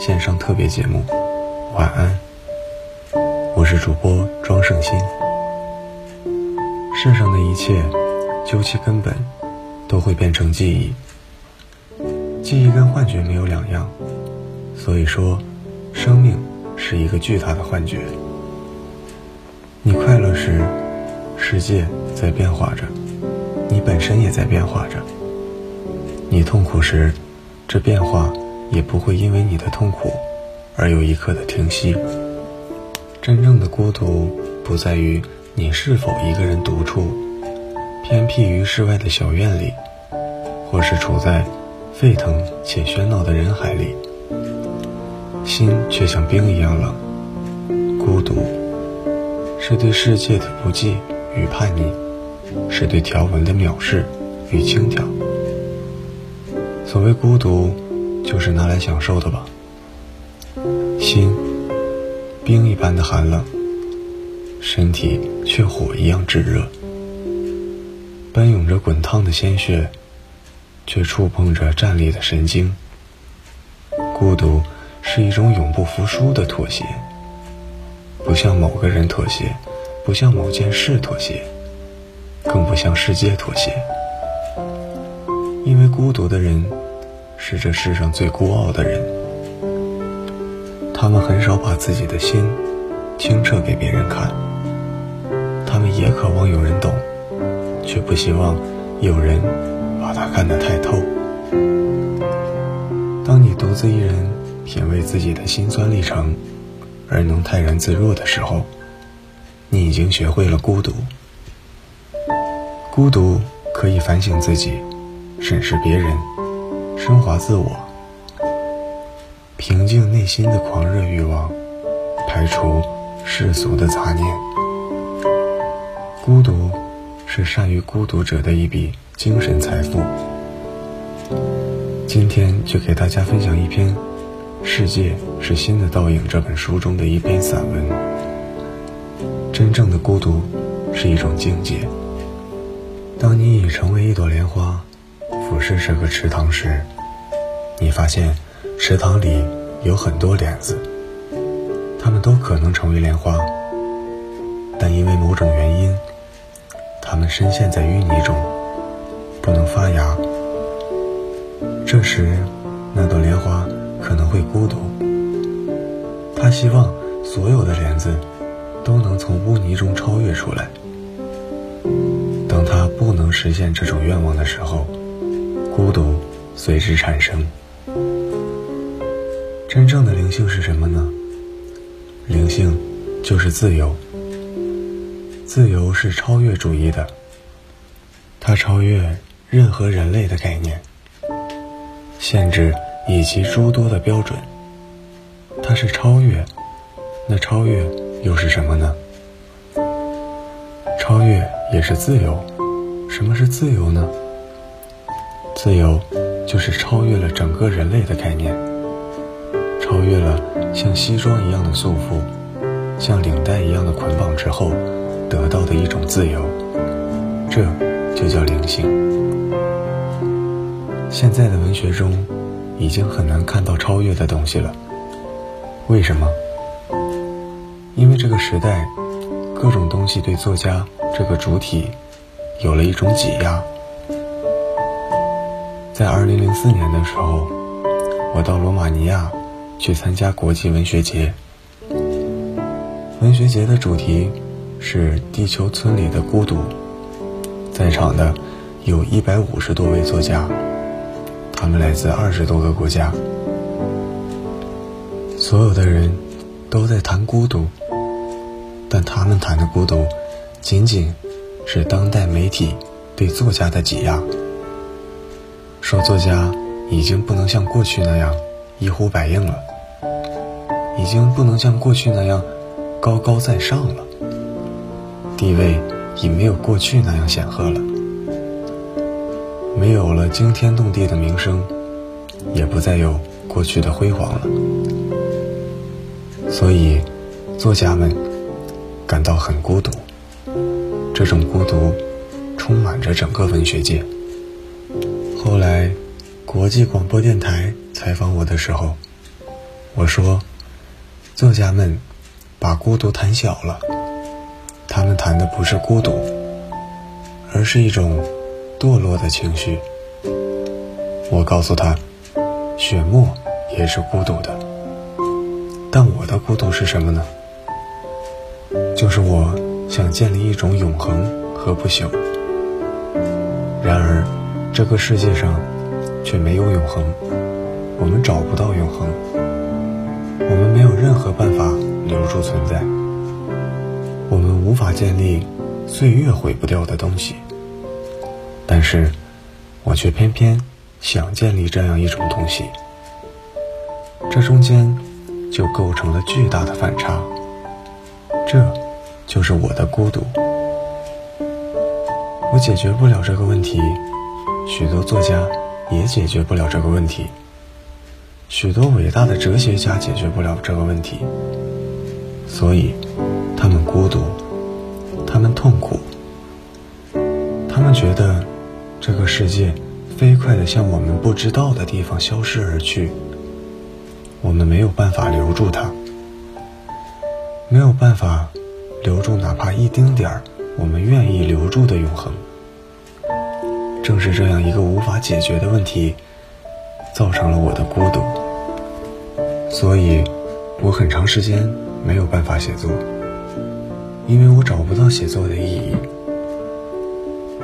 线上特别节目。晚安，我是主播庄胜新。世上的一切，究其根本，都会变成记忆。记忆跟幻觉没有两样，所以说，生命是一个巨大的幻觉。你快乐时，世界在变化着，你本身也在变化着。你痛苦时，这变化也不会因为你的痛苦而有一刻的停息。真正的孤独不在于你是否一个人独处，偏僻于世外的小院里，或是处在沸腾且喧闹的人海里，心却像冰一样冷。孤独是对世界的不羁与叛逆，是对条纹的藐视与轻佻。所谓孤独，就是拿来享受的吧。心冰一般的寒冷，身体却火一样炙热，奔涌着滚烫的鲜血，却触碰着站立的神经。孤独是一种永不服输的妥协，不向某个人妥协，不向某件事妥协，更不向世界妥协。因为孤独的人是这世上最孤傲的人，他们很少把自己的心清澈给别人看，他们也渴望有人懂，却不希望有人把他看得太透。当你独自一人品味自己的辛酸历程，而能泰然自若的时候，你已经学会了孤独。孤独可以反省自己。审视别人，升华自我，平静内心的狂热欲望，排除世俗的杂念。孤独是善于孤独者的一笔精神财富。今天就给大家分享一篇《世界是新的倒影》这本书中的一篇散文。真正的孤独是一种境界。当你已成为一朵莲花。俯视这个池塘时，你发现池塘里有很多莲子，它们都可能成为莲花，但因为某种原因，它们深陷在淤泥中，不能发芽。这时，那朵莲花可能会孤独，它希望所有的莲子都能从污泥中超越出来。当它不能实现这种愿望的时候，孤独随之产生。真正的灵性是什么呢？灵性就是自由。自由是超越主义的，它超越任何人类的概念、限制以及诸多的标准。它是超越，那超越又是什么呢？超越也是自由。什么是自由呢？自由，就是超越了整个人类的概念，超越了像西装一样的束缚，像领带一样的捆绑之后，得到的一种自由，这就叫灵性。现在的文学中，已经很难看到超越的东西了。为什么？因为这个时代，各种东西对作家这个主体，有了一种挤压。在二零零四年的时候，我到罗马尼亚去参加国际文学节。文学节的主题是“地球村里的孤独”。在场的有一百五十多位作家，他们来自二十多个国家。所有的人都在谈孤独，但他们谈的孤独，仅仅是当代媒体对作家的挤压。说作家已经不能像过去那样一呼百应了，已经不能像过去那样高高在上了，地位已没有过去那样显赫了，没有了惊天动地的名声，也不再有过去的辉煌了。所以，作家们感到很孤独。这种孤独充满着整个文学界。后来，国际广播电台采访我的时候，我说：“作家们把孤独谈小了，他们谈的不是孤独，而是一种堕落的情绪。”我告诉他：“雪沫也是孤独的，但我的孤独是什么呢？就是我想建立一种永恒和不朽。然而，这个世界上……”却没有永恒，我们找不到永恒，我们没有任何办法留住存在，我们无法建立岁月毁不掉的东西。但是，我却偏偏想建立这样一种东西，这中间就构成了巨大的反差，这就是我的孤独。我解决不了这个问题，许多作家。也解决不了这个问题。许多伟大的哲学家解决不了这个问题，所以他们孤独，他们痛苦，他们觉得这个世界飞快地向我们不知道的地方消失而去，我们没有办法留住它，没有办法留住哪怕一丁点儿我们愿意留住的永恒。正是这样一个无法解决的问题，造成了我的孤独，所以，我很长时间没有办法写作，因为我找不到写作的意义。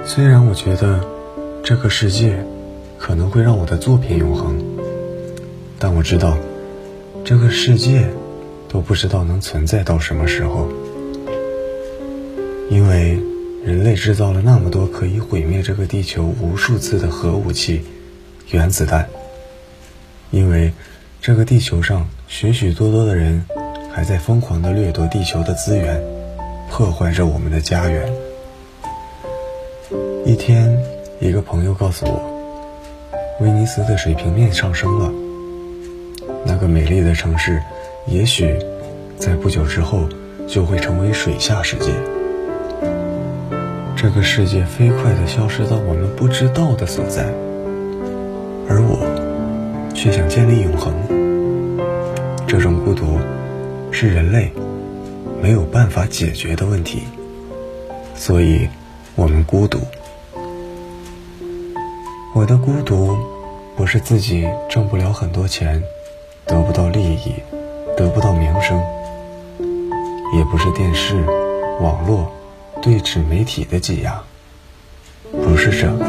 虽然我觉得这个世界可能会让我的作品永恒，但我知道这个世界都不知道能存在到什么时候，因为。人类制造了那么多可以毁灭这个地球无数次的核武器、原子弹，因为这个地球上许许多多的人还在疯狂地掠夺地球的资源，破坏着我们的家园。一天，一个朋友告诉我，威尼斯的水平面上升了，那个美丽的城市，也许在不久之后就会成为水下世界。这个世界飞快地消失到我们不知道的所在，而我却想建立永恒。这种孤独是人类没有办法解决的问题，所以我们孤独。我的孤独不是自己挣不了很多钱，得不到利益，得不到名声，也不是电视、网络。对纸媒体的挤压，不是这个。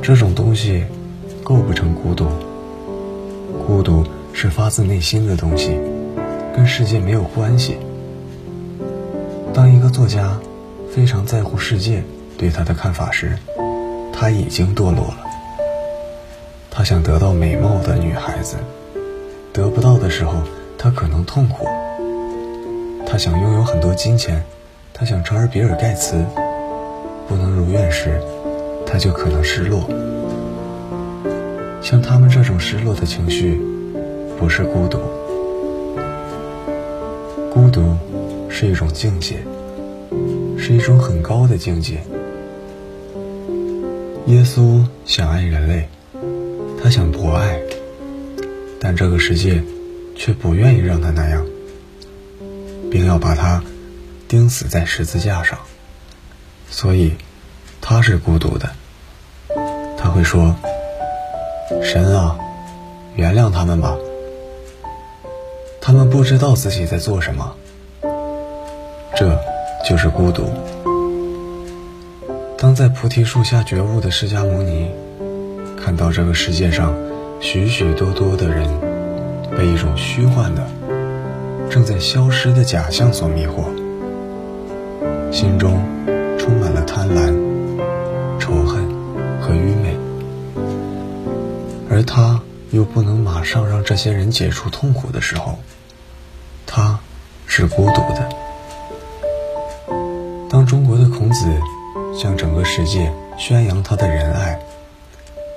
这种东西构不成孤独。孤独是发自内心的东西，跟世界没有关系。当一个作家非常在乎世界对他的看法时，他已经堕落了。他想得到美貌的女孩子，得不到的时候，他可能痛苦。他想拥有很多金钱。他想成为比尔盖茨，不能如愿时，他就可能失落。像他们这种失落的情绪，不是孤独。孤独是一种境界，是一种很高的境界。耶稣想爱人类，他想博爱，但这个世界却不愿意让他那样，并要把他。钉死在十字架上，所以他是孤独的。他会说：“神啊，原谅他们吧，他们不知道自己在做什么。”这就是孤独。当在菩提树下觉悟的释迦牟尼看到这个世界上许许多多的人被一种虚幻的、正在消失的假象所迷惑。心中充满了贪婪、仇恨和愚昧，而他又不能马上让这些人解除痛苦的时候，他是孤独的。当中国的孔子向整个世界宣扬他的仁爱，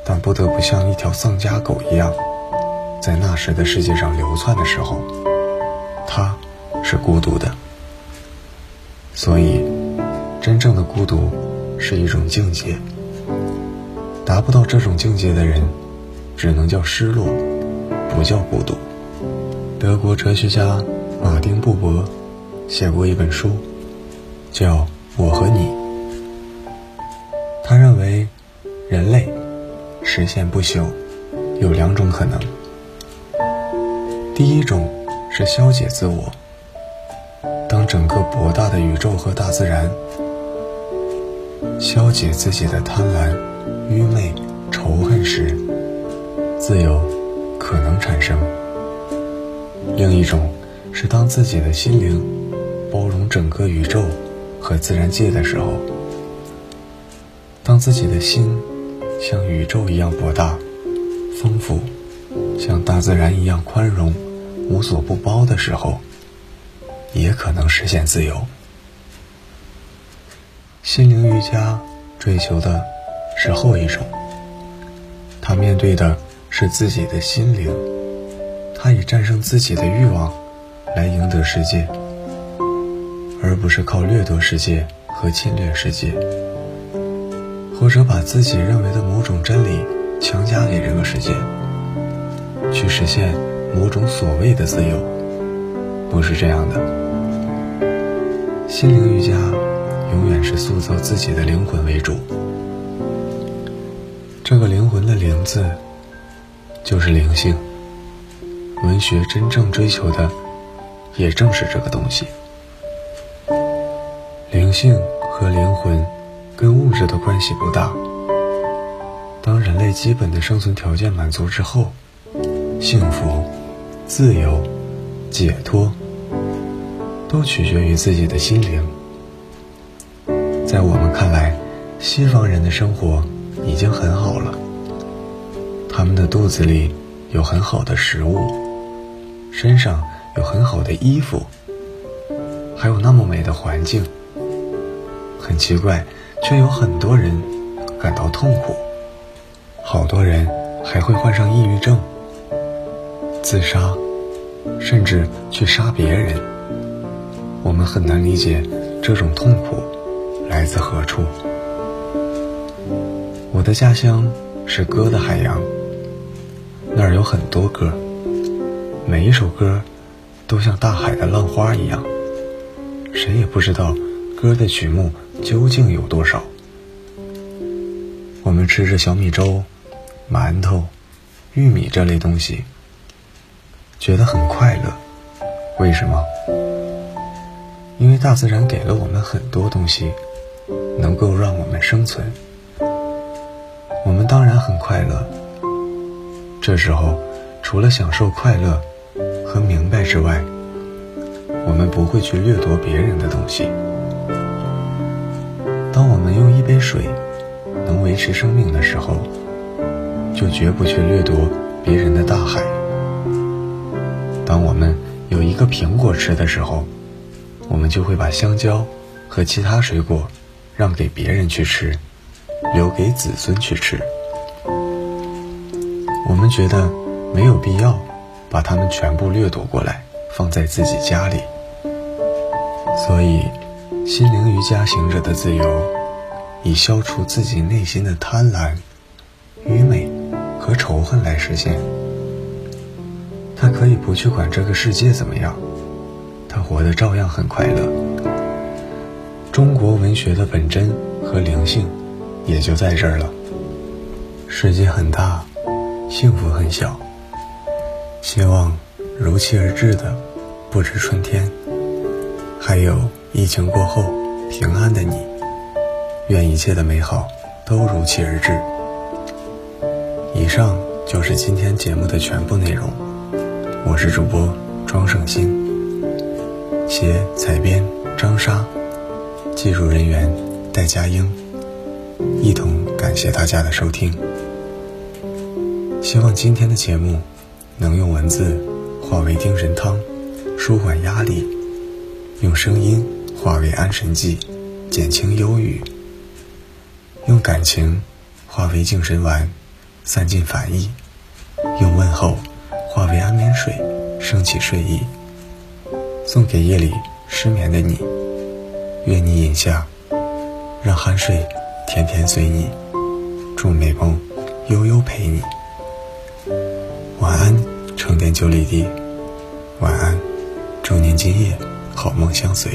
但不得不像一条丧家狗一样，在那时的世界上流窜的时候，他是孤独的。所以，真正的孤独是一种境界。达不到这种境界的人，只能叫失落，不叫孤独。德国哲学家马丁·布伯写过一本书，叫《我和你》。他认为，人类实现不朽有两种可能。第一种是消解自我。当整个博大的宇宙和大自然消解自己的贪婪、愚昧、仇恨时，自由可能产生；另一种是当自己的心灵包容整个宇宙和自然界的时候，当自己的心像宇宙一样博大、丰富，像大自然一样宽容、无所不包的时候。也可能实现自由。心灵瑜伽追求的是后一种，他面对的是自己的心灵，他以战胜自己的欲望来赢得世界，而不是靠掠夺世界和侵略世界，或者把自己认为的某种真理强加给这个世界，去实现某种所谓的自由，不是这样的。心灵瑜伽永远是塑造自己的灵魂为主，这个灵魂的“灵”字就是灵性。文学真正追求的也正是这个东西。灵性和灵魂跟物质的关系不大。当人类基本的生存条件满足之后，幸福、自由、解脱。都取决于自己的心灵。在我们看来，西方人的生活已经很好了，他们的肚子里有很好的食物，身上有很好的衣服，还有那么美的环境。很奇怪，却有很多人感到痛苦，好多人还会患上抑郁症、自杀，甚至去杀别人。我们很难理解这种痛苦来自何处。我的家乡是歌的海洋，那儿有很多歌，每一首歌都像大海的浪花一样，谁也不知道歌的曲目究竟有多少。我们吃着小米粥、馒头、玉米这类东西，觉得很快乐，为什么？因为大自然给了我们很多东西，能够让我们生存，我们当然很快乐。这时候，除了享受快乐和明白之外，我们不会去掠夺别人的东西。当我们用一杯水能维持生命的时候，就绝不去掠夺别人的大海。当我们有一个苹果吃的时候，我们就会把香蕉和其他水果让给别人去吃，留给子孙去吃。我们觉得没有必要把它们全部掠夺过来放在自己家里。所以，心灵瑜伽行者的自由，以消除自己内心的贪婪、愚昧和仇恨来实现。他可以不去管这个世界怎么样。他活得照样很快乐。中国文学的本真和灵性，也就在这儿了。世界很大，幸福很小。希望如期而至的不止春天，还有疫情过后平安的你。愿一切的美好都如期而至。以上就是今天节目的全部内容。我是主播庄胜新。写采编张莎，技术人员戴佳英，一同感谢大家的收听。希望今天的节目能用文字化为定神汤，舒缓压力；用声音化为安神剂，减轻忧郁；用感情化为静神丸，散尽烦意；用问候化为安眠水，升起睡意。送给夜里失眠的你，愿你饮下，让酣睡甜甜随你，祝美梦悠悠陪你。晚安，成天九里地。晚安，祝您今夜好梦相随。